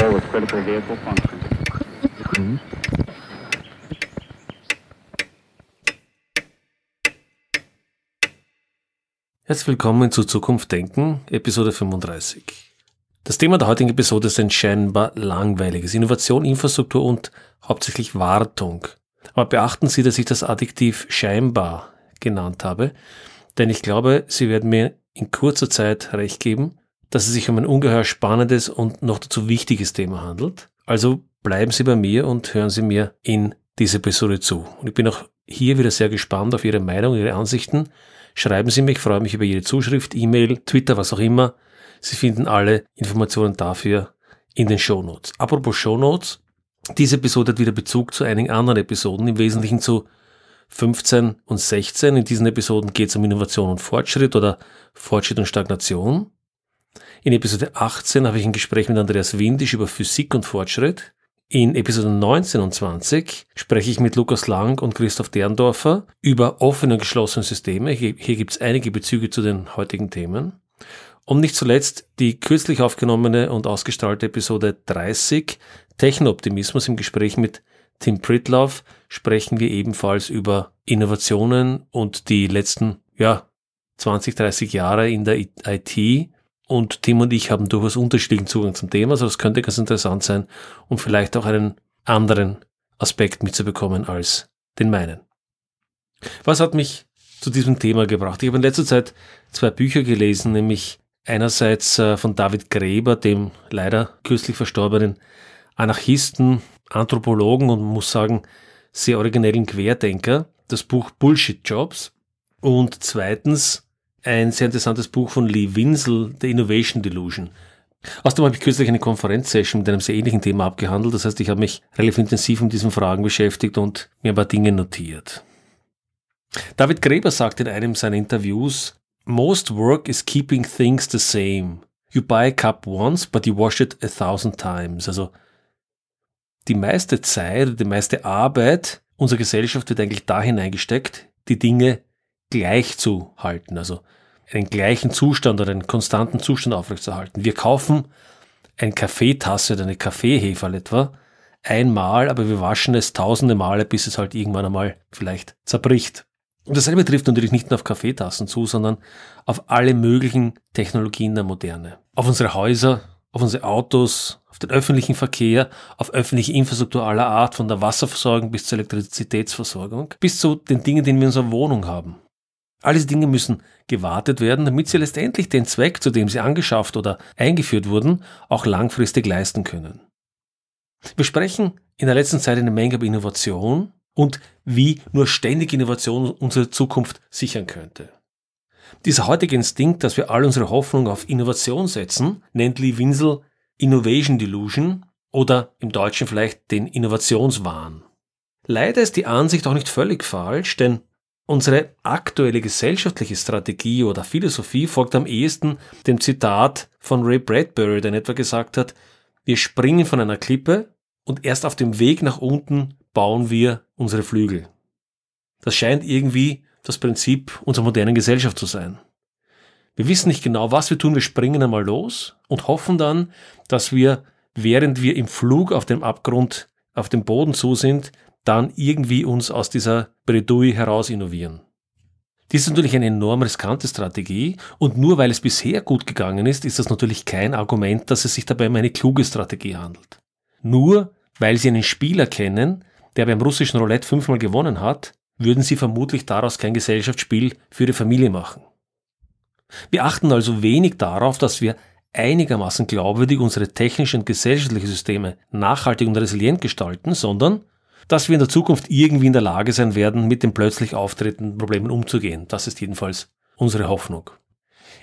repair with critical vehicle function. Herzlich willkommen zu Zukunft Denken, Episode 35. Das Thema der heutigen Episode ist ein scheinbar langweiliges. Innovation, Infrastruktur und hauptsächlich Wartung. Aber beachten Sie, dass ich das Adjektiv scheinbar genannt habe, denn ich glaube, Sie werden mir in kurzer Zeit recht geben, dass es sich um ein ungeheuer spannendes und noch dazu wichtiges Thema handelt. Also bleiben Sie bei mir und hören Sie mir in diese Episode zu. Und ich bin auch hier wieder sehr gespannt auf Ihre Meinung, Ihre Ansichten. Schreiben Sie mich, ich freue mich über jede Zuschrift, E-Mail, Twitter, was auch immer. Sie finden alle Informationen dafür in den Show Notes. Apropos Show Notes, diese Episode hat wieder Bezug zu einigen anderen Episoden, im Wesentlichen zu 15 und 16. In diesen Episoden geht es um Innovation und Fortschritt oder Fortschritt und Stagnation. In Episode 18 habe ich ein Gespräch mit Andreas Windisch über Physik und Fortschritt. In Episode 19 und 20 spreche ich mit Lukas Lang und Christoph Derndorfer über offene und geschlossene Systeme. Hier, hier gibt es einige Bezüge zu den heutigen Themen. Und nicht zuletzt die kürzlich aufgenommene und ausgestrahlte Episode 30 Techno-Optimismus im Gespräch mit Tim Pritloff sprechen wir ebenfalls über Innovationen und die letzten ja, 20, 30 Jahre in der IT. Und Tim und ich haben durchaus unterschiedlichen Zugang zum Thema, also das könnte ganz interessant sein und vielleicht auch einen anderen Aspekt mitzubekommen als den meinen. Was hat mich zu diesem Thema gebracht? Ich habe in letzter Zeit zwei Bücher gelesen, nämlich einerseits äh, von David Gräber, dem leider kürzlich verstorbenen Anarchisten, Anthropologen und muss sagen, sehr originellen Querdenker, das Buch Bullshit Jobs und zweitens ein sehr interessantes Buch von Lee Winsel, The Innovation Delusion. Außerdem habe ich kürzlich eine Konferenzsession mit einem sehr ähnlichen Thema abgehandelt. Das heißt, ich habe mich relativ intensiv mit diesen Fragen beschäftigt und mir ein paar Dinge notiert. David Gräber sagt in einem seiner Interviews, Most work is keeping things the same. You buy a cup once, but you wash it a thousand times. Also die meiste Zeit, die meiste Arbeit unserer Gesellschaft wird eigentlich da hineingesteckt, die Dinge gleich zu halten, also einen gleichen Zustand oder einen konstanten Zustand aufrechtzuerhalten. Wir kaufen eine Kaffeetasse oder eine Kaffeeheferl etwa einmal, aber wir waschen es tausende Male, bis es halt irgendwann einmal vielleicht zerbricht. Und dasselbe trifft natürlich nicht nur auf Kaffeetassen zu, sondern auf alle möglichen Technologien der Moderne. Auf unsere Häuser, auf unsere Autos, auf den öffentlichen Verkehr, auf öffentliche Infrastruktur aller Art, von der Wasserversorgung bis zur Elektrizitätsversorgung, bis zu den Dingen, die wir in unserer Wohnung haben. All diese Dinge müssen gewartet werden, damit sie letztendlich den Zweck, zu dem sie angeschafft oder eingeführt wurden, auch langfristig leisten können. Wir sprechen in der letzten Zeit eine Menge über Innovation und wie nur ständig Innovation unsere Zukunft sichern könnte. Dieser heutige Instinkt, dass wir all unsere Hoffnung auf Innovation setzen, nennt Lee Winsel Innovation Delusion oder im Deutschen vielleicht den Innovationswahn. Leider ist die Ansicht auch nicht völlig falsch, denn unsere aktuelle gesellschaftliche Strategie oder Philosophie folgt am ehesten dem Zitat von Ray Bradbury, der in etwa gesagt hat, wir springen von einer Klippe und erst auf dem Weg nach unten bauen wir unsere Flügel. Das scheint irgendwie das Prinzip unserer modernen Gesellschaft zu sein. Wir wissen nicht genau, was wir tun, wir springen einmal los und hoffen dann, dass wir, während wir im Flug auf dem Abgrund, auf dem Boden zu sind, dann irgendwie uns aus dieser Bredouille heraus innovieren. Dies ist natürlich eine enorm riskante Strategie und nur weil es bisher gut gegangen ist, ist das natürlich kein Argument, dass es sich dabei um eine kluge Strategie handelt. Nur weil Sie einen Spieler kennen, der beim russischen Roulette fünfmal gewonnen hat, würden Sie vermutlich daraus kein Gesellschaftsspiel für Ihre Familie machen. Wir achten also wenig darauf, dass wir einigermaßen glaubwürdig unsere technischen und gesellschaftlichen Systeme nachhaltig und resilient gestalten, sondern dass wir in der Zukunft irgendwie in der Lage sein werden, mit den plötzlich auftretenden Problemen umzugehen. Das ist jedenfalls unsere Hoffnung.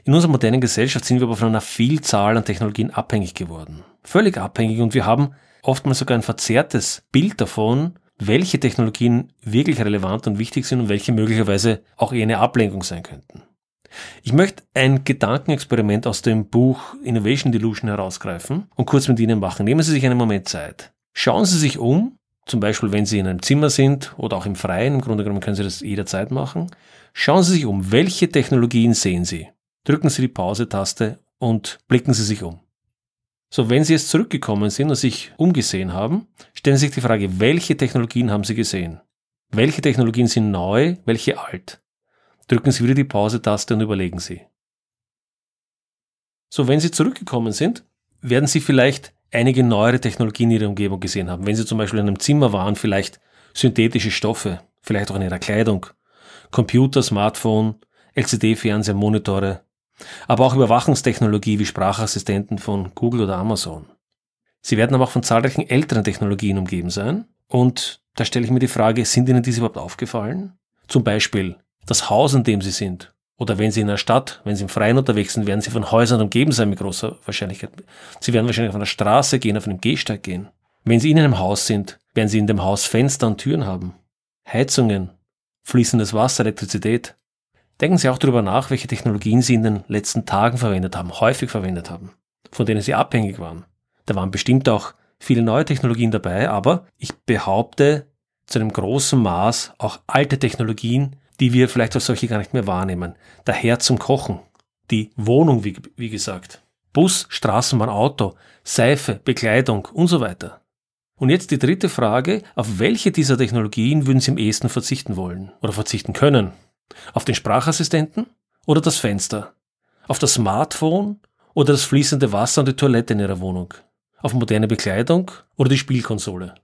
In unserer modernen Gesellschaft sind wir aber von einer Vielzahl an Technologien abhängig geworden. Völlig abhängig und wir haben oftmals sogar ein verzerrtes Bild davon, welche Technologien wirklich relevant und wichtig sind und welche möglicherweise auch eher eine Ablenkung sein könnten. Ich möchte ein Gedankenexperiment aus dem Buch Innovation Delusion herausgreifen und kurz mit Ihnen machen. Nehmen Sie sich einen Moment Zeit. Schauen Sie sich um, zum Beispiel wenn Sie in einem Zimmer sind oder auch im Freien, im Grunde genommen können Sie das jederzeit machen. Schauen Sie sich um, welche Technologien sehen Sie? Drücken Sie die Pause-Taste und blicken Sie sich um. So, wenn Sie jetzt zurückgekommen sind und sich umgesehen haben, stellen Sie sich die Frage, welche Technologien haben Sie gesehen? Welche Technologien sind neu, welche alt? Drücken Sie wieder die Pause-Taste und überlegen Sie. So, wenn Sie zurückgekommen sind, werden Sie vielleicht einige neuere Technologien in Ihrer Umgebung gesehen haben. Wenn Sie zum Beispiel in einem Zimmer waren, vielleicht synthetische Stoffe, vielleicht auch in Ihrer Kleidung, Computer, Smartphone, LCD-Fernseher, Monitore, aber auch Überwachungstechnologie wie Sprachassistenten von Google oder Amazon. Sie werden aber auch von zahlreichen älteren Technologien umgeben sein. Und da stelle ich mir die Frage, sind Ihnen diese überhaupt aufgefallen? Zum Beispiel das Haus, in dem Sie sind. Oder wenn Sie in einer Stadt, wenn Sie im Freien unterwegs sind, werden Sie von Häusern umgeben sein mit großer Wahrscheinlichkeit. Sie werden wahrscheinlich auf einer Straße gehen, auf einem Gehsteig gehen. Wenn Sie in einem Haus sind, werden Sie in dem Haus Fenster und Türen haben. Heizungen, fließendes Wasser, Elektrizität. Denken Sie auch darüber nach, welche Technologien Sie in den letzten Tagen verwendet haben, häufig verwendet haben, von denen Sie abhängig waren. Da waren bestimmt auch viele neue Technologien dabei, aber ich behaupte zu einem großen Maß auch alte Technologien, die wir vielleicht als solche gar nicht mehr wahrnehmen. Daher zum Kochen, die Wohnung, wie, wie gesagt, Bus, Straßenbahn, Auto, Seife, Bekleidung und so weiter. Und jetzt die dritte Frage, auf welche dieser Technologien würden Sie am ehesten verzichten wollen oder verzichten können? Auf den Sprachassistenten oder das Fenster? Auf das Smartphone oder das fließende Wasser und die Toilette in Ihrer Wohnung? Auf moderne Bekleidung oder die Spielkonsole?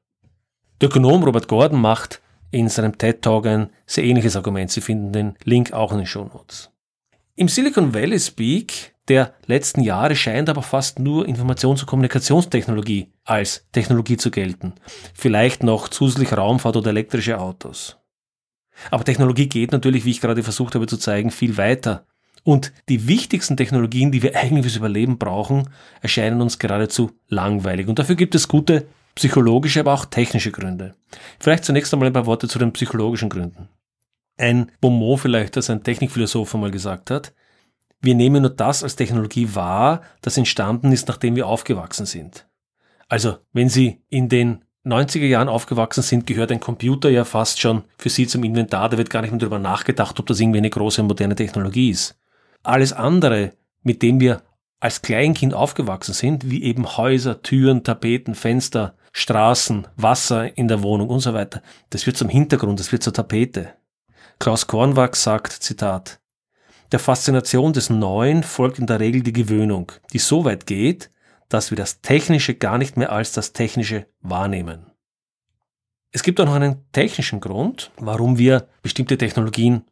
Der Ökonom Robert Gordon macht in seinem TED Talk ein sehr ähnliches Argument. Sie finden den Link auch in den Show Notes. Im Silicon Valley Speak der letzten Jahre scheint aber fast nur Informations- und Kommunikationstechnologie als Technologie zu gelten. Vielleicht noch zusätzlich Raumfahrt oder elektrische Autos. Aber Technologie geht natürlich, wie ich gerade versucht habe zu zeigen, viel weiter. Und die wichtigsten Technologien, die wir eigentlich fürs Überleben brauchen, erscheinen uns geradezu langweilig. Und dafür gibt es gute psychologische, aber auch technische Gründe. Vielleicht zunächst einmal ein paar Worte zu den psychologischen Gründen. Ein Beaumont vielleicht, das ein Technikphilosoph einmal gesagt hat, wir nehmen nur das als Technologie wahr, das entstanden ist, nachdem wir aufgewachsen sind. Also, wenn Sie in den 90er Jahren aufgewachsen sind, gehört ein Computer ja fast schon für Sie zum Inventar. Da wird gar nicht mehr darüber nachgedacht, ob das irgendwie eine große moderne Technologie ist. Alles andere, mit dem wir als Kleinkind aufgewachsen sind, wie eben Häuser, Türen, Tapeten, Fenster, Straßen, Wasser in der Wohnung und so weiter, das wird zum Hintergrund, das wird zur Tapete. Klaus Kornwachs sagt, Zitat, der Faszination des Neuen folgt in der Regel die Gewöhnung, die so weit geht, dass wir das Technische gar nicht mehr als das Technische wahrnehmen. Es gibt auch noch einen technischen Grund, warum wir bestimmte Technologien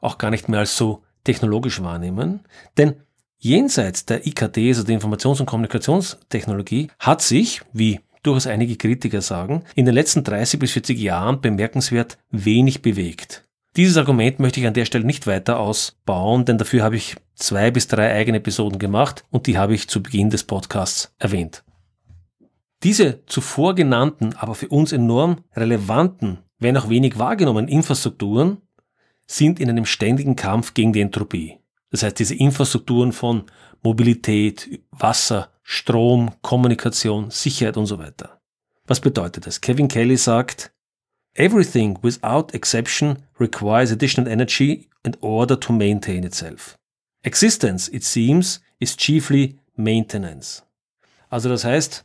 auch gar nicht mehr als so technologisch wahrnehmen, denn jenseits der IKTs, also der Informations- und Kommunikationstechnologie, hat sich, wie durchaus einige Kritiker sagen, in den letzten 30 bis 40 Jahren bemerkenswert wenig bewegt. Dieses Argument möchte ich an der Stelle nicht weiter ausbauen, denn dafür habe ich zwei bis drei eigene Episoden gemacht und die habe ich zu Beginn des Podcasts erwähnt. Diese zuvor genannten, aber für uns enorm relevanten, wenn auch wenig wahrgenommenen Infrastrukturen sind in einem ständigen Kampf gegen die Entropie. Das heißt, diese Infrastrukturen von Mobilität, Wasser, Strom, Kommunikation, Sicherheit und so weiter. Was bedeutet das? Kevin Kelly sagt, Everything without exception requires additional energy in order to maintain itself. Existence, it seems, is chiefly maintenance. Also das heißt,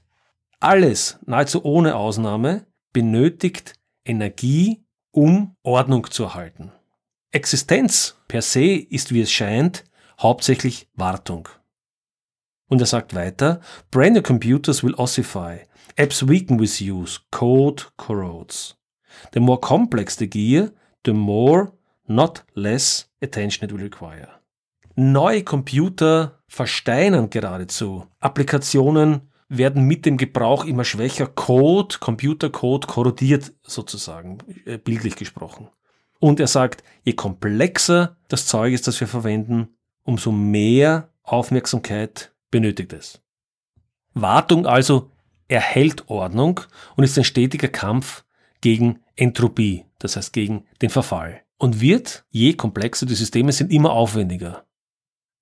alles, nahezu ohne Ausnahme, benötigt Energie, um Ordnung zu erhalten. Existenz per se ist, wie es scheint, hauptsächlich Wartung. Und er sagt weiter, brand new computers will ossify, apps weaken with use, code corrodes. The more complex the gear, the more, not less, attention it will require. Neue Computer versteinern geradezu. Applikationen werden mit dem Gebrauch immer schwächer. Code, Computercode korrodiert sozusagen, äh, bildlich gesprochen. Und er sagt, je komplexer das Zeug ist, das wir verwenden, umso mehr Aufmerksamkeit benötigt es. Wartung also erhält Ordnung und ist ein stetiger Kampf gegen Entropie, das heißt gegen den Verfall. Und wird, je komplexer die Systeme sind, immer aufwendiger.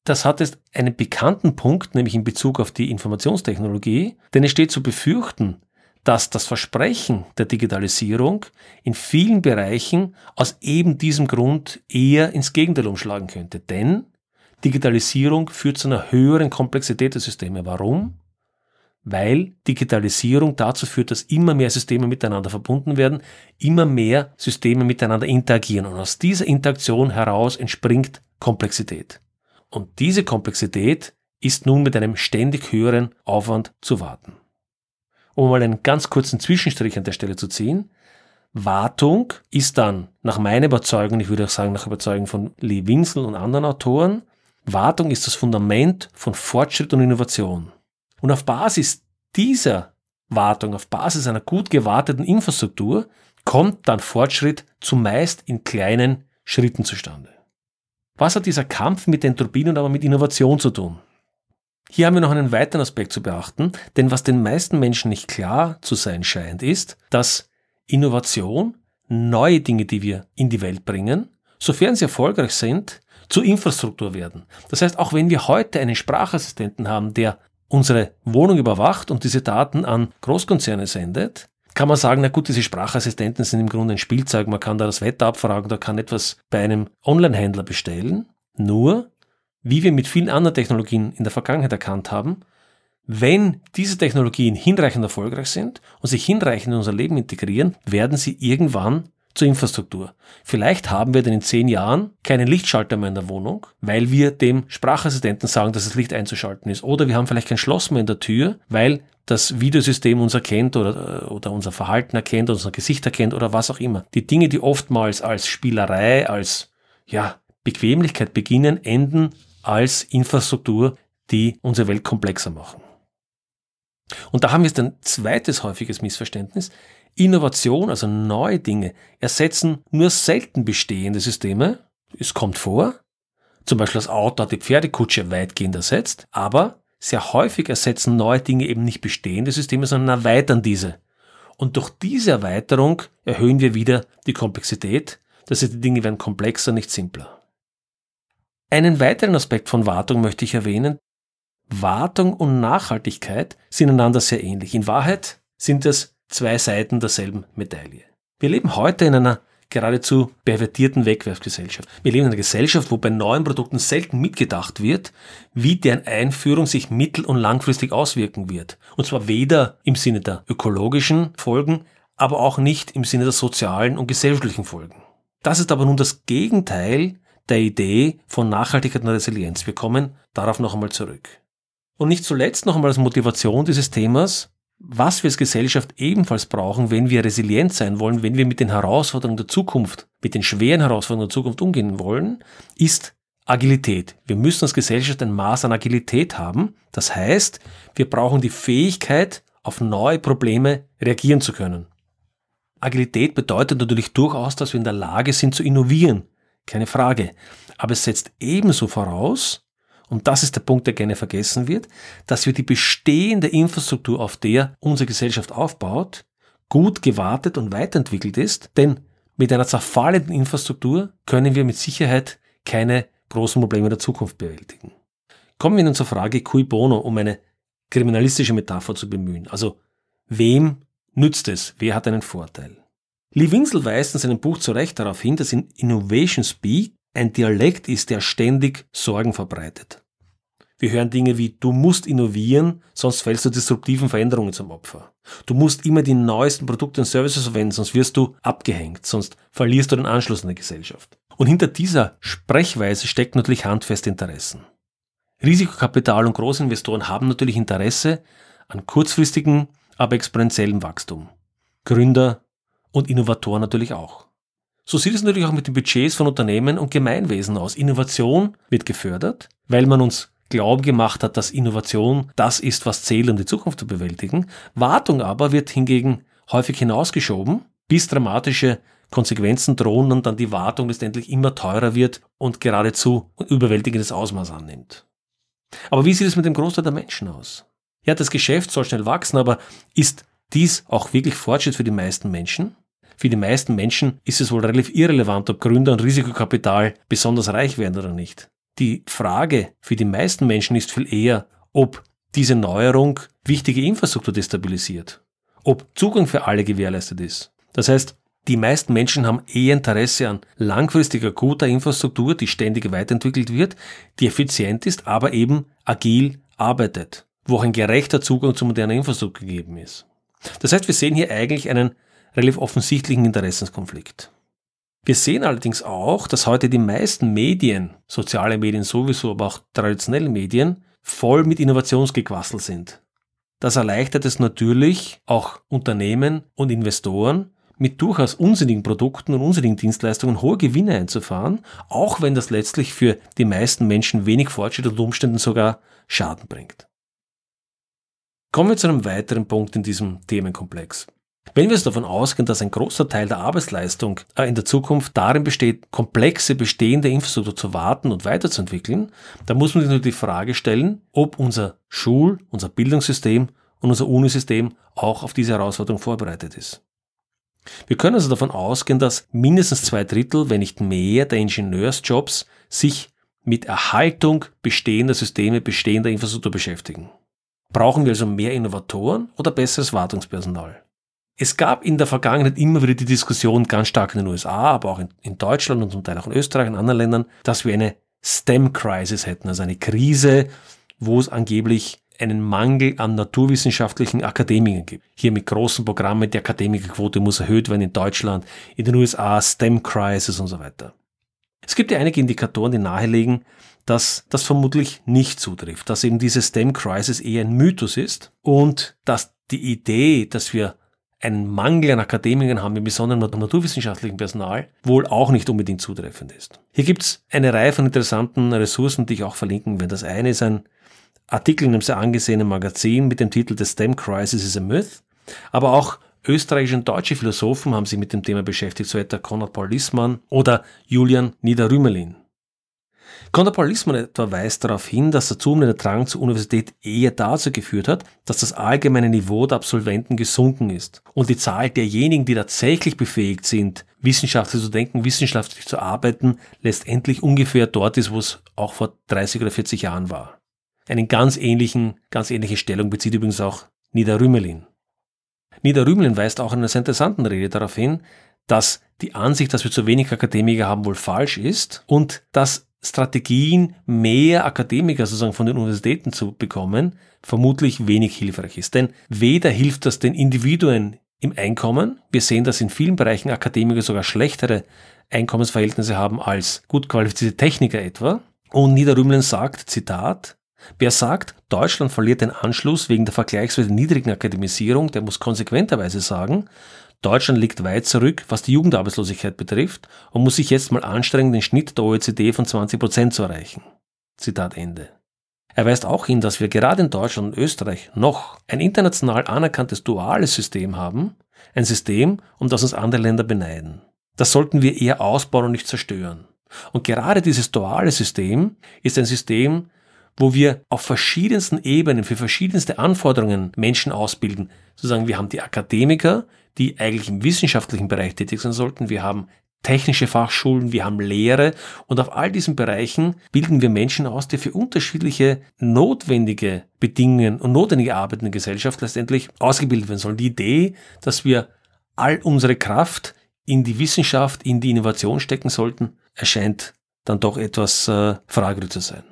Das hat jetzt einen bekannten Punkt, nämlich in Bezug auf die Informationstechnologie, denn es steht zu befürchten, dass das Versprechen der Digitalisierung in vielen Bereichen aus eben diesem Grund eher ins Gegenteil umschlagen könnte. Denn Digitalisierung führt zu einer höheren Komplexität der Systeme. Warum? weil Digitalisierung dazu führt, dass immer mehr Systeme miteinander verbunden werden, immer mehr Systeme miteinander interagieren und aus dieser Interaktion heraus entspringt Komplexität. Und diese Komplexität ist nun mit einem ständig höheren Aufwand zu warten. Um mal einen ganz kurzen Zwischenstrich an der Stelle zu ziehen, Wartung ist dann nach meiner Überzeugung, ich würde auch sagen nach Überzeugung von Lee Winsel und anderen Autoren, Wartung ist das Fundament von Fortschritt und Innovation. Und auf Basis dieser Wartung, auf Basis einer gut gewarteten Infrastruktur, kommt dann Fortschritt zumeist in kleinen Schritten zustande. Was hat dieser Kampf mit den Turbinen aber mit Innovation zu tun? Hier haben wir noch einen weiteren Aspekt zu beachten, denn was den meisten Menschen nicht klar zu sein scheint, ist, dass Innovation, neue Dinge, die wir in die Welt bringen, sofern sie erfolgreich sind, zur Infrastruktur werden. Das heißt, auch wenn wir heute einen Sprachassistenten haben, der unsere Wohnung überwacht und diese Daten an Großkonzerne sendet, kann man sagen, na gut, diese Sprachassistenten sind im Grunde ein Spielzeug, man kann da das Wetter abfragen, da kann etwas bei einem Online-Händler bestellen. Nur, wie wir mit vielen anderen Technologien in der Vergangenheit erkannt haben, wenn diese Technologien hinreichend erfolgreich sind und sich hinreichend in unser Leben integrieren, werden sie irgendwann zur Infrastruktur. Vielleicht haben wir dann in zehn Jahren keinen Lichtschalter mehr in der Wohnung, weil wir dem Sprachassistenten sagen, dass das Licht einzuschalten ist. Oder wir haben vielleicht kein Schloss mehr in der Tür, weil das Videosystem uns erkennt oder, oder unser Verhalten erkennt, unser Gesicht erkennt oder was auch immer. Die Dinge, die oftmals als Spielerei, als ja, Bequemlichkeit beginnen, enden als Infrastruktur, die unsere Welt komplexer machen. Und da haben wir jetzt ein zweites häufiges Missverständnis. Innovation, also neue Dinge, ersetzen nur selten bestehende Systeme. Es kommt vor. Zum Beispiel das Auto hat die Pferdekutsche weitgehend ersetzt, aber sehr häufig ersetzen neue Dinge eben nicht bestehende Systeme, sondern erweitern diese. Und durch diese Erweiterung erhöhen wir wieder die Komplexität. Das heißt, die Dinge werden komplexer, nicht simpler. Einen weiteren Aspekt von Wartung möchte ich erwähnen, Wartung und Nachhaltigkeit sind einander sehr ähnlich. In Wahrheit sind es zwei Seiten derselben Medaille. Wir leben heute in einer geradezu pervertierten Wegwerfgesellschaft. Wir leben in einer Gesellschaft, wo bei neuen Produkten selten mitgedacht wird, wie deren Einführung sich mittel- und langfristig auswirken wird. Und zwar weder im Sinne der ökologischen Folgen, aber auch nicht im Sinne der sozialen und gesellschaftlichen Folgen. Das ist aber nun das Gegenteil der Idee von Nachhaltigkeit und Resilienz. Wir kommen darauf noch einmal zurück. Und nicht zuletzt noch einmal als Motivation dieses Themas, was wir als Gesellschaft ebenfalls brauchen, wenn wir resilient sein wollen, wenn wir mit den Herausforderungen der Zukunft, mit den schweren Herausforderungen der Zukunft umgehen wollen, ist Agilität. Wir müssen als Gesellschaft ein Maß an Agilität haben. Das heißt, wir brauchen die Fähigkeit, auf neue Probleme reagieren zu können. Agilität bedeutet natürlich durchaus, dass wir in der Lage sind zu innovieren. Keine Frage. Aber es setzt ebenso voraus, und das ist der Punkt, der gerne vergessen wird, dass wir die bestehende Infrastruktur, auf der unsere Gesellschaft aufbaut, gut gewartet und weiterentwickelt ist, denn mit einer zerfallenden Infrastruktur können wir mit Sicherheit keine großen Probleme der Zukunft bewältigen. Kommen wir nun zur Frage cui bono, um eine kriminalistische Metapher zu bemühen. Also, wem nützt es? Wer hat einen Vorteil? Lee Winsel weist in seinem Buch zu Recht darauf hin, dass in Innovation Speak ein Dialekt ist, der ständig Sorgen verbreitet. Wir hören Dinge wie, du musst innovieren, sonst fällst du disruptiven Veränderungen zum Opfer. Du musst immer die neuesten Produkte und Services verwenden, sonst wirst du abgehängt, sonst verlierst du den Anschluss an die Gesellschaft. Und hinter dieser Sprechweise steckt natürlich handfeste Interessen. Risikokapital und Großinvestoren haben natürlich Interesse an kurzfristigen, aber exponentiellem Wachstum. Gründer und Innovatoren natürlich auch. So sieht es natürlich auch mit den Budgets von Unternehmen und Gemeinwesen aus. Innovation wird gefördert, weil man uns Glauben gemacht hat, dass Innovation das ist, was zählt, um die Zukunft zu bewältigen. Wartung aber wird hingegen häufig hinausgeschoben, bis dramatische Konsequenzen drohen und dann die Wartung letztendlich immer teurer wird und geradezu überwältigendes Ausmaß annimmt. Aber wie sieht es mit dem Großteil der Menschen aus? Ja, das Geschäft soll schnell wachsen, aber ist dies auch wirklich Fortschritt für die meisten Menschen? Für die meisten Menschen ist es wohl relativ irrelevant, ob Gründer und Risikokapital besonders reich werden oder nicht. Die Frage für die meisten Menschen ist viel eher, ob diese Neuerung wichtige Infrastruktur destabilisiert, ob Zugang für alle gewährleistet ist. Das heißt, die meisten Menschen haben eher Interesse an langfristiger guter Infrastruktur, die ständig weiterentwickelt wird, die effizient ist, aber eben agil arbeitet. wo auch ein gerechter Zugang zu moderner Infrastruktur gegeben ist. Das heißt, wir sehen hier eigentlich einen relativ offensichtlichen Interessenskonflikt. Wir sehen allerdings auch, dass heute die meisten Medien, soziale Medien sowieso, aber auch traditionelle Medien, voll mit Innovationsgequassel sind. Das erleichtert es natürlich auch Unternehmen und Investoren, mit durchaus unsinnigen Produkten und unsinnigen Dienstleistungen hohe Gewinne einzufahren, auch wenn das letztlich für die meisten Menschen wenig Fortschritt und Umständen sogar Schaden bringt. Kommen wir zu einem weiteren Punkt in diesem Themenkomplex. Wenn wir es davon ausgehen, dass ein großer Teil der Arbeitsleistung äh, in der Zukunft darin besteht, komplexe bestehende Infrastruktur zu warten und weiterzuentwickeln, dann muss man sich nur die Frage stellen, ob unser Schul-, unser Bildungssystem und unser Unisystem auch auf diese Herausforderung vorbereitet ist. Wir können also davon ausgehen, dass mindestens zwei Drittel, wenn nicht mehr, der Ingenieursjobs sich mit Erhaltung bestehender Systeme, bestehender Infrastruktur beschäftigen. Brauchen wir also mehr Innovatoren oder besseres Wartungspersonal? Es gab in der Vergangenheit immer wieder die Diskussion, ganz stark in den USA, aber auch in, in Deutschland und zum Teil auch in Österreich und anderen Ländern, dass wir eine STEM-Crisis hätten, also eine Krise, wo es angeblich einen Mangel an naturwissenschaftlichen Akademikern gibt. Hier mit großen Programmen, die Akademikerquote muss erhöht werden in Deutschland, in den USA, STEM-Crisis und so weiter. Es gibt ja einige Indikatoren, die nahelegen, dass das vermutlich nicht zutrifft, dass eben diese STEM-Crisis eher ein Mythos ist und dass die Idee, dass wir einen Mangel an Akademikern haben, im Besonderen naturwissenschaftlichen Personal, wohl auch nicht unbedingt zutreffend ist. Hier gibt es eine Reihe von interessanten Ressourcen, die ich auch verlinken werde. Das eine ist ein Artikel in einem sehr angesehenen Magazin mit dem Titel The STEM Crisis is a Myth, aber auch österreichische und deutsche Philosophen haben sich mit dem Thema beschäftigt, so etwa Konrad Paul Lissmann oder Julian Niederrümelin. Lissmann etwa weist darauf hin, dass der zunehmende Drang zur Universität eher dazu geführt hat, dass das allgemeine Niveau der Absolventen gesunken ist und die Zahl derjenigen, die tatsächlich befähigt sind, wissenschaftlich zu denken, wissenschaftlich zu arbeiten, letztendlich ungefähr dort ist, wo es auch vor 30 oder 40 Jahren war. Einen ganz ähnlichen, ganz ähnliche Stellung bezieht übrigens auch Niederrümelin. Niederrümelin weist auch in einer sehr interessanten Rede darauf hin, dass die Ansicht, dass wir zu wenig Akademiker haben, wohl falsch ist und dass Strategien, mehr Akademiker sozusagen von den Universitäten zu bekommen, vermutlich wenig hilfreich ist. Denn weder hilft das den Individuen im Einkommen, wir sehen, dass in vielen Bereichen Akademiker sogar schlechtere Einkommensverhältnisse haben als gut qualifizierte Techniker etwa. Und Niederrümelin sagt, Zitat, Wer sagt, Deutschland verliert den Anschluss wegen der vergleichsweise niedrigen Akademisierung, der muss konsequenterweise sagen, Deutschland liegt weit zurück, was die Jugendarbeitslosigkeit betrifft und muss sich jetzt mal anstrengen, den Schnitt der OECD von 20 Prozent zu erreichen. Zitat Ende. Er weist auch hin, dass wir gerade in Deutschland und Österreich noch ein international anerkanntes duales System haben, ein System, um das uns andere Länder beneiden. Das sollten wir eher ausbauen und nicht zerstören. Und gerade dieses duale System ist ein System, wo wir auf verschiedensten Ebenen für verschiedenste Anforderungen Menschen ausbilden. Sozusagen, wir haben die Akademiker, die eigentlich im wissenschaftlichen Bereich tätig sein sollten. Wir haben technische Fachschulen, wir haben Lehre und auf all diesen Bereichen bilden wir Menschen aus, die für unterschiedliche notwendige Bedingungen und notwendige Arbeiten in der Gesellschaft letztendlich ausgebildet werden sollen. Die Idee, dass wir all unsere Kraft in die Wissenschaft, in die Innovation stecken sollten, erscheint dann doch etwas äh, fragwürdig zu sein.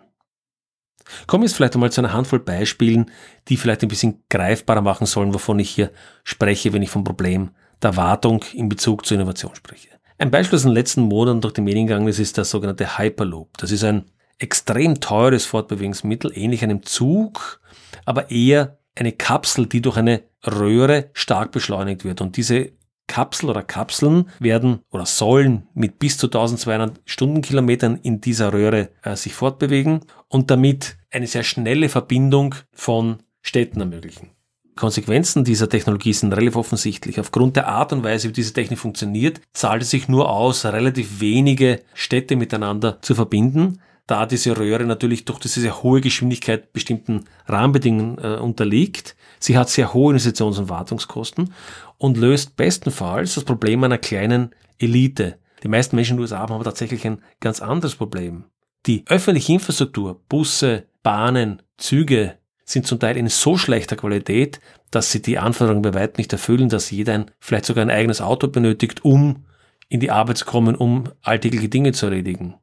Kommen wir jetzt vielleicht einmal zu einer Handvoll Beispielen, die vielleicht ein bisschen greifbarer machen sollen, wovon ich hier spreche, wenn ich vom Problem der Wartung in Bezug zur Innovation spreche. Ein Beispiel, das in den letzten Monaten durch die Medien gegangen ist, ist der sogenannte Hyperloop. Das ist ein extrem teures Fortbewegungsmittel, ähnlich einem Zug, aber eher eine Kapsel, die durch eine Röhre stark beschleunigt wird. Und diese Kapsel oder Kapseln werden oder sollen mit bis zu 1200 Stundenkilometern in dieser Röhre äh, sich fortbewegen und damit eine sehr schnelle Verbindung von Städten ermöglichen. Konsequenzen dieser Technologie sind relativ offensichtlich. Aufgrund der Art und Weise, wie diese Technik funktioniert, zahlt es sich nur aus, relativ wenige Städte miteinander zu verbinden, da diese Röhre natürlich durch diese sehr hohe Geschwindigkeit bestimmten Rahmenbedingungen äh, unterliegt. Sie hat sehr hohe Investitions- und Wartungskosten und löst bestenfalls das Problem einer kleinen Elite. Die meisten Menschen in den USA haben aber tatsächlich ein ganz anderes Problem. Die öffentliche Infrastruktur, Busse, Bahnen, Züge sind zum Teil in so schlechter Qualität, dass sie die Anforderungen bei weitem nicht erfüllen, dass jeder ein, vielleicht sogar ein eigenes Auto benötigt, um in die Arbeit zu kommen, um alltägliche Dinge zu erledigen.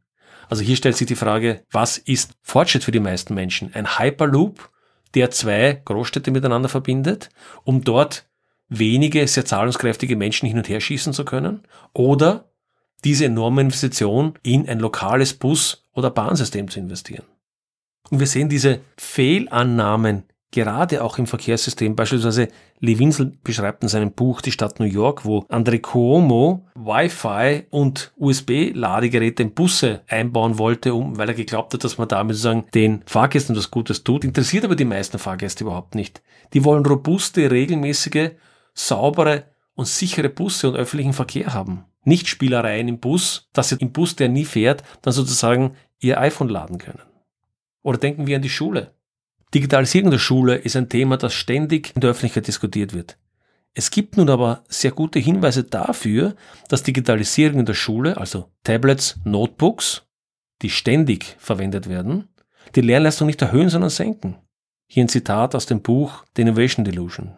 Also hier stellt sich die Frage, was ist Fortschritt für die meisten Menschen? Ein Hyperloop, der zwei Großstädte miteinander verbindet, um dort wenige sehr zahlungskräftige Menschen hin und her schießen zu können? Oder diese enorme Investition in ein lokales Bus- oder Bahnsystem zu investieren? Und wir sehen diese Fehlannahmen gerade auch im Verkehrssystem. Beispielsweise Lee Winsel beschreibt in seinem Buch Die Stadt New York, wo André Cuomo Wi-Fi und USB-Ladegeräte in Busse einbauen wollte, um, weil er geglaubt hat, dass man damit sozusagen den Fahrgästen was Gutes tut. Interessiert aber die meisten Fahrgäste überhaupt nicht. Die wollen robuste, regelmäßige, saubere und sichere Busse und öffentlichen Verkehr haben. Nicht Spielereien im Bus, dass sie im Bus, der nie fährt, dann sozusagen ihr iPhone laden können. Oder denken wir an die Schule. Digitalisierung der Schule ist ein Thema, das ständig in der Öffentlichkeit diskutiert wird. Es gibt nun aber sehr gute Hinweise dafür, dass Digitalisierung in der Schule, also Tablets, Notebooks, die ständig verwendet werden, die Lernleistung nicht erhöhen, sondern senken. Hier ein Zitat aus dem Buch The Innovation Delusion.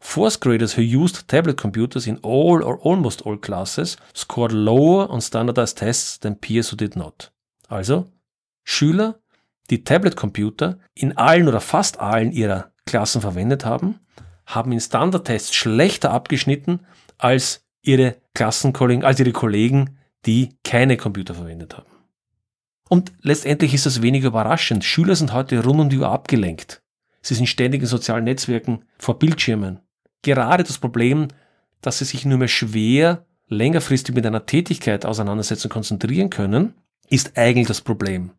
Fourth graders who used tablet computers in all or almost all classes scored lower on standardized tests than peers who did not. Also, Schüler, die Tablet-Computer in allen oder fast allen ihrer Klassen verwendet haben, haben in Standardtests schlechter abgeschnitten als ihre Klassenkollegen, als ihre Kollegen, die keine Computer verwendet haben. Und letztendlich ist das weniger überraschend. Schüler sind heute rund um die Uhr abgelenkt. Sie sind ständig in sozialen Netzwerken vor Bildschirmen. Gerade das Problem, dass sie sich nur mehr schwer längerfristig mit einer Tätigkeit auseinandersetzen konzentrieren können, ist eigentlich das Problem.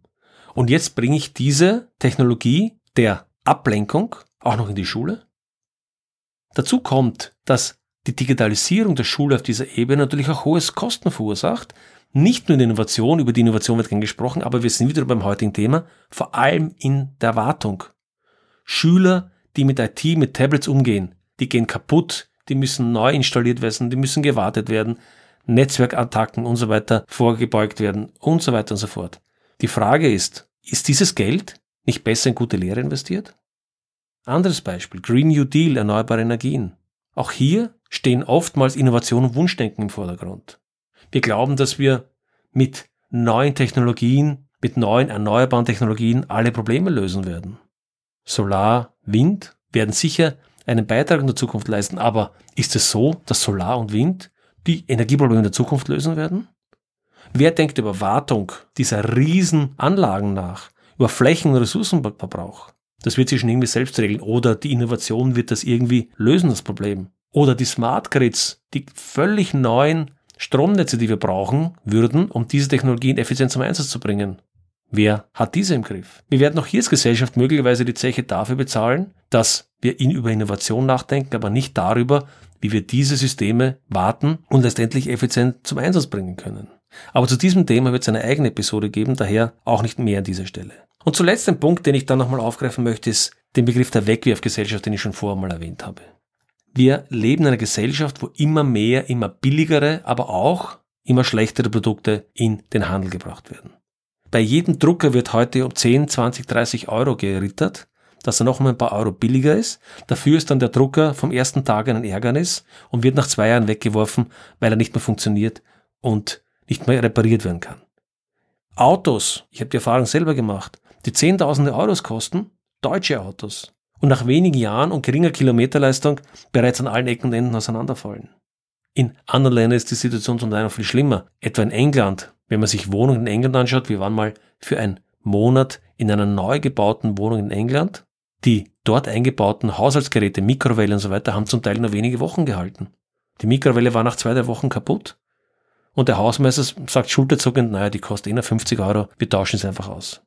Und jetzt bringe ich diese Technologie der Ablenkung auch noch in die Schule. Dazu kommt, dass die Digitalisierung der Schule auf dieser Ebene natürlich auch hohes Kosten verursacht. Nicht nur in der Innovation, über die Innovation wird gern gesprochen, aber wir sind wieder beim heutigen Thema, vor allem in der Wartung. Schüler, die mit IT, mit Tablets umgehen, die gehen kaputt, die müssen neu installiert werden, die müssen gewartet werden, Netzwerkattacken und so weiter vorgebeugt werden und so weiter und so fort. Die Frage ist, ist dieses Geld nicht besser in gute Lehre investiert? Anderes Beispiel, Green New Deal, erneuerbare Energien. Auch hier stehen oftmals Innovation und Wunschdenken im Vordergrund. Wir glauben, dass wir mit neuen Technologien, mit neuen erneuerbaren Technologien alle Probleme lösen werden. Solar, Wind werden sicher einen Beitrag in der Zukunft leisten, aber ist es so, dass Solar und Wind die Energieprobleme der Zukunft lösen werden? Wer denkt über Wartung dieser riesen Anlagen nach? Über Flächen- und Ressourcenverbrauch? Das wird sich schon irgendwie selbst regeln. Oder die Innovation wird das irgendwie lösen, das Problem. Oder die Smart Grids, die völlig neuen Stromnetze, die wir brauchen würden, um diese Technologien effizient zum Einsatz zu bringen. Wer hat diese im Griff? Wir werden auch hier als Gesellschaft möglicherweise die Zeche dafür bezahlen, dass wir in über Innovation nachdenken, aber nicht darüber, wie wir diese Systeme warten und letztendlich effizient zum Einsatz bringen können. Aber zu diesem Thema wird es eine eigene Episode geben, daher auch nicht mehr an dieser Stelle. Und zuletzt ein Punkt, den ich dann nochmal aufgreifen möchte, ist den Begriff der Wegwerfgesellschaft, den ich schon vorher mal erwähnt habe. Wir leben in einer Gesellschaft, wo immer mehr, immer billigere, aber auch immer schlechtere Produkte in den Handel gebracht werden. Bei jedem Drucker wird heute um 10, 20, 30 Euro gerittert, dass er noch mal ein paar Euro billiger ist. Dafür ist dann der Drucker vom ersten Tag ein Ärgernis und wird nach zwei Jahren weggeworfen, weil er nicht mehr funktioniert und nicht mehr repariert werden kann. Autos, ich habe die Erfahrung selber gemacht, die Zehntausende Euros kosten, deutsche Autos, und nach wenigen Jahren und geringer Kilometerleistung bereits an allen Ecken und Enden auseinanderfallen. In anderen Ländern ist die Situation zum Teil noch viel schlimmer. Etwa in England, wenn man sich Wohnungen in England anschaut, wir waren mal für einen Monat in einer neu gebauten Wohnung in England. Die dort eingebauten Haushaltsgeräte, Mikrowelle und so weiter haben zum Teil nur wenige Wochen gehalten. Die Mikrowelle war nach zwei, drei Wochen kaputt. Und der Hausmeister sagt schulterzuckend, naja, die kostet eh 50 Euro, wir tauschen es einfach aus.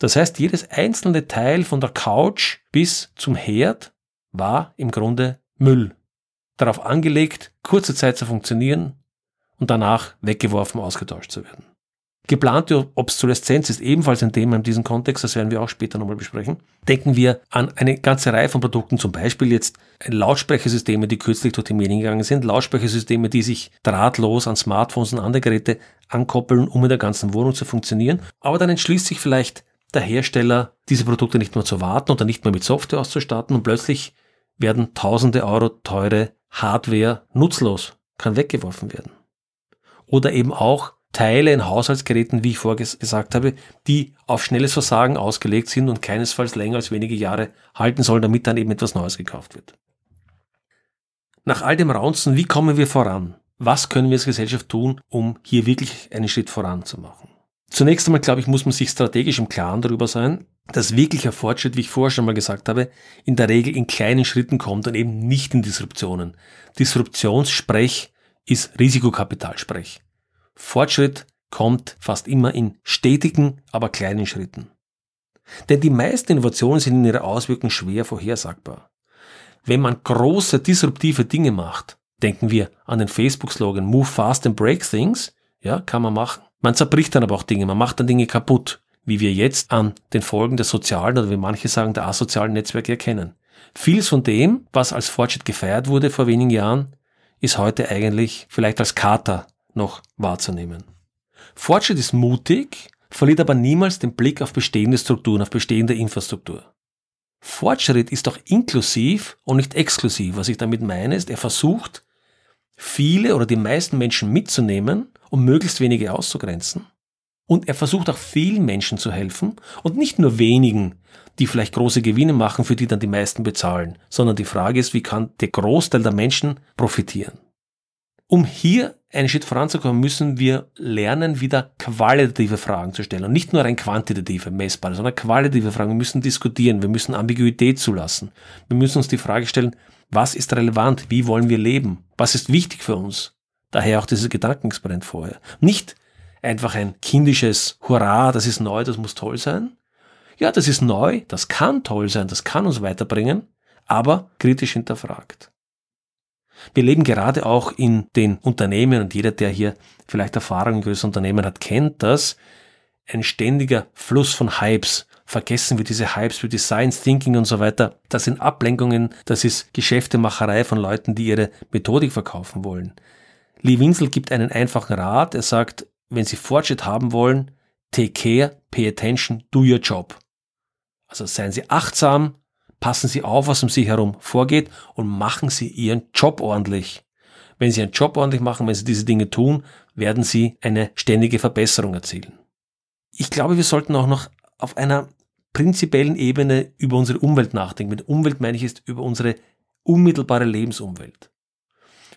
Das heißt, jedes einzelne Teil von der Couch bis zum Herd war im Grunde Müll. Darauf angelegt, kurze Zeit zu funktionieren und danach weggeworfen, ausgetauscht zu werden. Geplante Obsoleszenz ist ebenfalls ein Thema in diesem Kontext, das werden wir auch später nochmal besprechen. Denken wir an eine ganze Reihe von Produkten, zum Beispiel jetzt Lautsprechersysteme, die kürzlich durch die Medien gegangen sind, Lautsprechersysteme, die sich drahtlos an Smartphones und andere Geräte ankoppeln, um in der ganzen Wohnung zu funktionieren. Aber dann entschließt sich vielleicht der Hersteller, diese Produkte nicht mehr zu warten oder nicht mehr mit Software auszustatten und plötzlich werden tausende Euro teure Hardware nutzlos, kann weggeworfen werden. Oder eben auch Teile in Haushaltsgeräten, wie ich vorher gesagt habe, die auf schnelles Versagen ausgelegt sind und keinesfalls länger als wenige Jahre halten sollen, damit dann eben etwas Neues gekauft wird. Nach all dem Raunzen, wie kommen wir voran? Was können wir als Gesellschaft tun, um hier wirklich einen Schritt voran zu machen? Zunächst einmal, glaube ich, muss man sich strategisch im Klaren darüber sein, dass wirklicher Fortschritt, wie ich vorher schon mal gesagt habe, in der Regel in kleinen Schritten kommt und eben nicht in Disruptionen. Disruptionssprech ist Risikokapitalsprech. Fortschritt kommt fast immer in stetigen, aber kleinen Schritten. Denn die meisten Innovationen sind in ihrer Auswirkung schwer vorhersagbar. Wenn man große disruptive Dinge macht, denken wir an den Facebook-Slogan Move fast and break things, ja, kann man machen. Man zerbricht dann aber auch Dinge, man macht dann Dinge kaputt, wie wir jetzt an den Folgen der sozialen oder wie manche sagen der asozialen Netzwerke erkennen. Vieles von dem, was als Fortschritt gefeiert wurde vor wenigen Jahren, ist heute eigentlich vielleicht als Kater noch wahrzunehmen. Fortschritt ist mutig, verliert aber niemals den Blick auf bestehende Strukturen, auf bestehende Infrastruktur. Fortschritt ist auch inklusiv und nicht exklusiv. Was ich damit meine, ist, er versucht, viele oder die meisten Menschen mitzunehmen, um möglichst wenige auszugrenzen. Und er versucht auch vielen Menschen zu helfen und nicht nur wenigen, die vielleicht große Gewinne machen, für die dann die meisten bezahlen, sondern die Frage ist, wie kann der Großteil der Menschen profitieren? Um hier einen Schritt voranzukommen, müssen wir lernen, wieder qualitative Fragen zu stellen und nicht nur rein quantitative, messbare, sondern qualitative Fragen. Wir müssen diskutieren, wir müssen Ambiguität zulassen. Wir müssen uns die Frage stellen, was ist relevant, wie wollen wir leben, was ist wichtig für uns. Daher auch dieses Gedankenexperiment vorher. Nicht einfach ein kindisches Hurra, das ist neu, das muss toll sein. Ja, das ist neu, das kann toll sein, das kann uns weiterbringen, aber kritisch hinterfragt. Wir leben gerade auch in den Unternehmen und jeder, der hier vielleicht Erfahrung in größeren Unternehmen hat, kennt das. Ein ständiger Fluss von Hypes. Vergessen wir diese Hypes wie Design Thinking und so weiter. Das sind Ablenkungen, das ist Geschäftemacherei von Leuten, die ihre Methodik verkaufen wollen. Lee Winsel gibt einen einfachen Rat. Er sagt, wenn Sie Fortschritt haben wollen, take care, pay attention, do your job. Also seien Sie achtsam, passen Sie auf, was um Sie herum vorgeht und machen Sie Ihren Job ordentlich. Wenn Sie Ihren Job ordentlich machen, wenn Sie diese Dinge tun, werden Sie eine ständige Verbesserung erzielen. Ich glaube, wir sollten auch noch auf einer prinzipiellen Ebene über unsere Umwelt nachdenken. Mit Umwelt meine ich ist über unsere unmittelbare Lebensumwelt.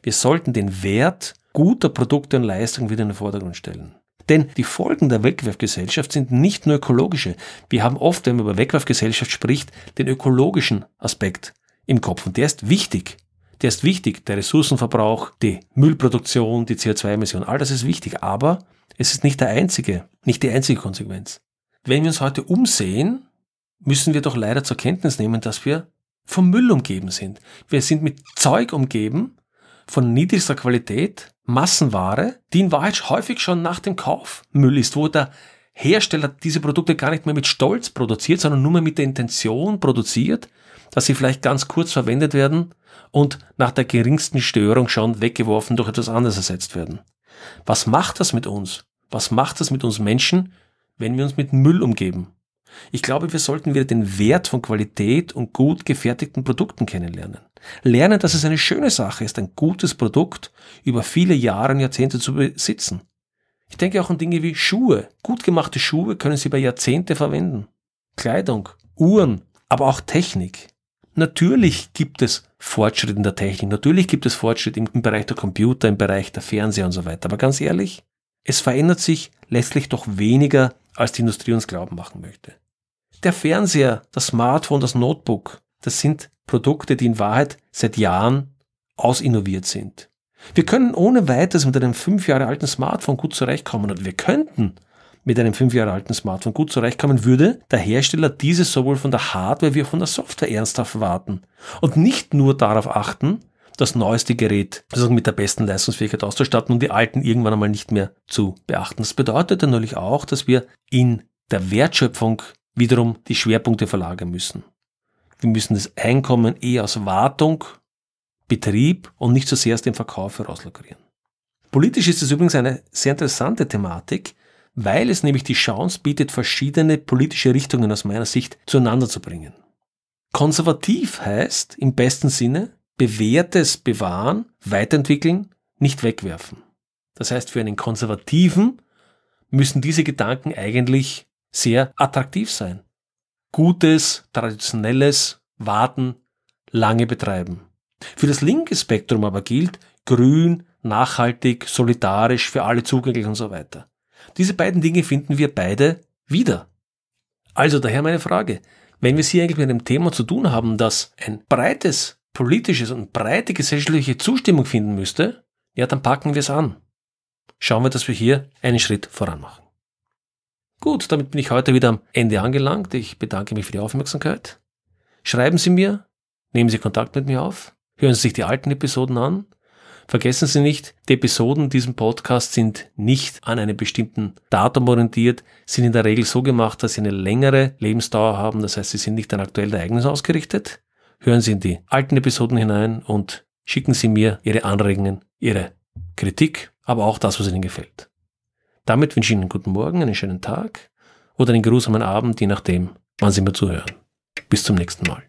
Wir sollten den Wert guter Produkte und Leistungen wieder in den Vordergrund stellen. Denn die Folgen der Wegwerfgesellschaft sind nicht nur ökologische. Wir haben oft, wenn man über Wegwerfgesellschaft spricht, den ökologischen Aspekt im Kopf. Und der ist wichtig. Der ist wichtig. Der Ressourcenverbrauch, die Müllproduktion, die CO2-Emission, all das ist wichtig. Aber es ist nicht der einzige, nicht die einzige Konsequenz. Wenn wir uns heute umsehen, müssen wir doch leider zur Kenntnis nehmen, dass wir vom Müll umgeben sind. Wir sind mit Zeug umgeben von niedrigster Qualität, Massenware, die in Wahrheit häufig schon nach dem Kauf Müll ist, wo der Hersteller diese Produkte gar nicht mehr mit Stolz produziert, sondern nur mehr mit der Intention produziert, dass sie vielleicht ganz kurz verwendet werden und nach der geringsten Störung schon weggeworfen durch etwas anderes ersetzt werden. Was macht das mit uns? Was macht das mit uns Menschen, wenn wir uns mit Müll umgeben? Ich glaube, wir sollten wieder den Wert von Qualität und gut gefertigten Produkten kennenlernen. Lernen, dass es eine schöne Sache ist, ein gutes Produkt über viele Jahre und Jahrzehnte zu besitzen. Ich denke auch an Dinge wie Schuhe. Gut gemachte Schuhe können Sie über Jahrzehnte verwenden. Kleidung, Uhren, aber auch Technik. Natürlich gibt es Fortschritt in der Technik. Natürlich gibt es Fortschritt im, im Bereich der Computer, im Bereich der Fernseher und so weiter. Aber ganz ehrlich, es verändert sich letztlich doch weniger, als die Industrie uns glauben machen möchte. Der Fernseher, das Smartphone, das Notebook, das sind Produkte, die in Wahrheit seit Jahren ausinnoviert sind. Wir können ohne weiteres mit einem fünf Jahre alten Smartphone gut zurechtkommen und wir könnten mit einem fünf Jahre alten Smartphone gut zurechtkommen, würde der Hersteller dieses sowohl von der Hardware wie auch von der Software ernsthaft warten und nicht nur darauf achten, das neueste Gerät also mit der besten Leistungsfähigkeit auszustatten und die alten irgendwann einmal nicht mehr zu beachten. Das bedeutet natürlich auch, dass wir in der Wertschöpfung wiederum die Schwerpunkte verlagern müssen. Wir müssen das Einkommen eher aus Wartung, Betrieb und nicht so sehr aus dem Verkauf herauslokrieren. Politisch ist es übrigens eine sehr interessante Thematik, weil es nämlich die Chance bietet, verschiedene politische Richtungen aus meiner Sicht zueinander zu bringen. Konservativ heißt im besten Sinne bewährtes bewahren, weiterentwickeln, nicht wegwerfen. Das heißt, für einen Konservativen müssen diese Gedanken eigentlich sehr attraktiv sein. Gutes, traditionelles Warten lange betreiben. Für das linke Spektrum aber gilt grün, nachhaltig, solidarisch, für alle zugänglich und so weiter. Diese beiden Dinge finden wir beide wieder. Also daher meine Frage, wenn wir es hier eigentlich mit einem Thema zu tun haben, das ein breites politisches und breite gesellschaftliche Zustimmung finden müsste, ja, dann packen wir es an. Schauen wir, dass wir hier einen Schritt voran machen. Gut, damit bin ich heute wieder am Ende angelangt. Ich bedanke mich für die Aufmerksamkeit. Schreiben Sie mir, nehmen Sie Kontakt mit mir auf, hören Sie sich die alten Episoden an. Vergessen Sie nicht, die Episoden diesem Podcast sind nicht an einem bestimmten Datum orientiert, sind in der Regel so gemacht, dass sie eine längere Lebensdauer haben. Das heißt, sie sind nicht an aktuelle Ereignisse ausgerichtet. Hören Sie in die alten Episoden hinein und schicken Sie mir Ihre Anregungen, Ihre Kritik, aber auch das, was Ihnen gefällt. Damit wünsche ich Ihnen einen guten Morgen, einen schönen Tag oder einen geruhsamen Abend, je nachdem, wann Sie mir zuhören. Bis zum nächsten Mal.